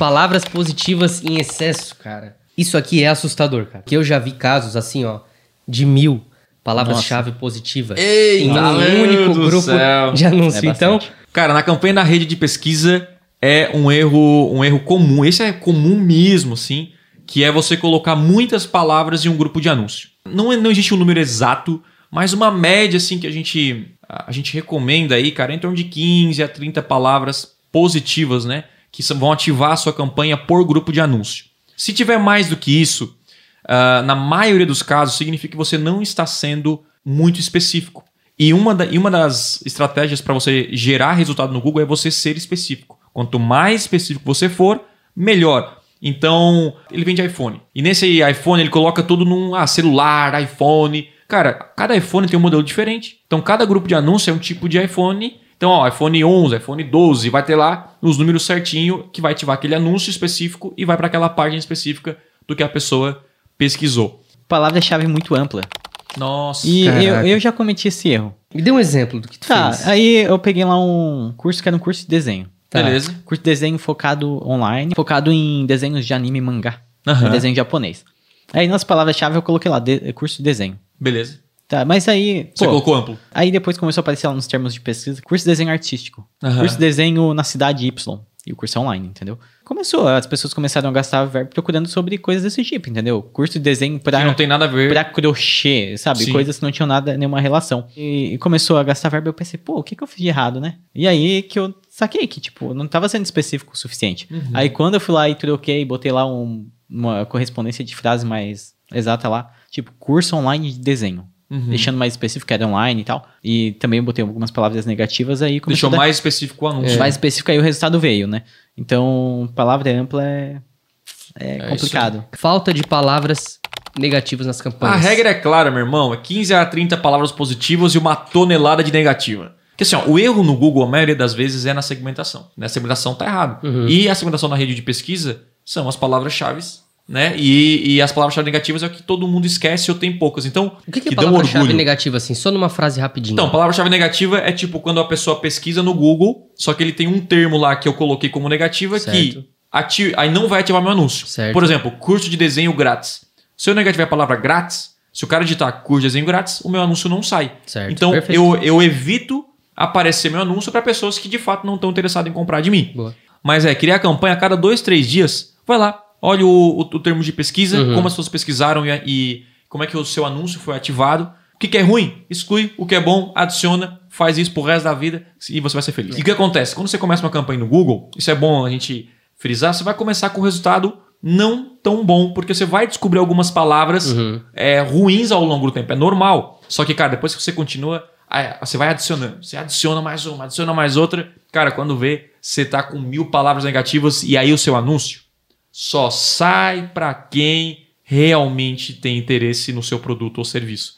Palavras positivas em excesso, cara. Isso aqui é assustador, cara. Que eu já vi casos assim, ó, de mil palavras-chave positivas Eita, em um único grupo céu. de anúncio. É então. Cara, na campanha da rede de pesquisa é um erro, um erro comum. Esse é comum mesmo, sim, que é você colocar muitas palavras em um grupo de anúncio. Não, é- não existe um número exato, mas uma média assim que a gente a gente recomenda aí, cara, é em torno de 15 a 30 palavras positivas, né, que vão ativar a sua campanha por grupo de anúncio. Se tiver mais do que isso, ah, na maioria dos casos, significa que você não está sendo muito específico. E uma, da- e uma das estratégias para você gerar resultado no Google é você ser específico. Quanto mais específico você for, melhor. Então, ele vende iPhone. E nesse iPhone ele coloca tudo num ah, celular, iPhone. Cara, cada iPhone tem um modelo diferente. Então, cada grupo de anúncio é um tipo de iPhone. Então, ó, iPhone 11, iPhone 12, vai ter lá os números certinho que vai ativar aquele anúncio específico e vai para aquela página específica do que a pessoa pesquisou. Palavra-chave muito ampla. Nossa. E eu, eu já cometi esse erro. me dê um exemplo do que tu Tá, fez. aí eu peguei lá um curso que era um curso de desenho. Tá. Beleza. Curso de desenho focado online, focado em desenhos de anime e mangá. Aham. É desenho japonês. Aí nas palavras-chave eu coloquei lá, de- curso de desenho. Beleza. Tá, mas aí. Você pô, colocou amplo. Aí depois começou a aparecer lá nos termos de pesquisa, curso de desenho artístico. Aham. Curso de desenho na cidade Y. E o curso é online, entendeu? Começou, as pessoas começaram a gastar verbo procurando sobre coisas desse tipo, entendeu? Curso de desenho pra, Que não tem nada a ver. pra crochê, sabe? Sim. Coisas que não tinham nada, nenhuma relação. E, e começou a gastar verbo, eu pensei, pô, o que, que eu fiz de errado, né? E aí que eu saquei que, tipo, não tava sendo específico o suficiente. Uhum. Aí quando eu fui lá e troquei, botei lá um- uma correspondência de frase mais exata lá, tipo, curso online de desenho. Uhum. Deixando mais específico que era online e tal. E também botei algumas palavras negativas aí. Deixou a dar- mais específico o anúncio. mais específico aí o resultado veio, né? Então, palavra ampla é, é, isso complicado. Falta de palavras negativas nas A campanhas. regra é clara, meu irmão. É 15 a 30 palavras positivas e uma tonelada de negativa. Porque assim, ó, o erro no Google, a maioria das vezes, é na segmentação. Né? A segmentação tá errado. Uhum. E a segmentação na rede de pesquisa são as palavras-chave, né? E, e as palavras-chave negativas é o que todo mundo esquece ou tem poucas. Então, O que, que é dão palavra-chave orgulho. negativa, assim? Só numa frase rapidinho. Então, palavra-chave negativa é tipo quando a pessoa pesquisa no Google, só que ele tem um termo lá que eu coloquei como negativa Certo. que ati- aí não vai ativar meu anúncio. Certo. Por exemplo, curso de desenho grátis. Se eu negativar a palavra grátis, se o cara digitar curso de desenho grátis, o meu anúncio não sai. Certo, Então, perfeito. eu, eu evito aparecer meu anúncio para pessoas que de fato não estão interessadas em comprar de mim. Boa. Mas é, criar campanha a cada dois, três dias, vai lá, olha o, o, o termo de pesquisa, Uhum. como as pessoas pesquisaram e, e como é que o seu anúncio foi ativado. O que, que é ruim, exclui. O que é bom, adiciona. Faz isso pro resto da vida e você vai ser feliz. E o que acontece? Quando você começa uma campanha no Google, isso é bom a gente frisar, você vai começar com um resultado não tão bom, porque você vai descobrir algumas palavras Uhum. é, ruins ao longo do tempo. É normal. Só que, cara, depois que você continua, você vai adicionando. Você adiciona mais uma, adiciona mais outra. Cara, quando vê, você tá com mil palavras negativas e aí o seu anúncio só sai para quem realmente tem interesse no seu produto ou serviço.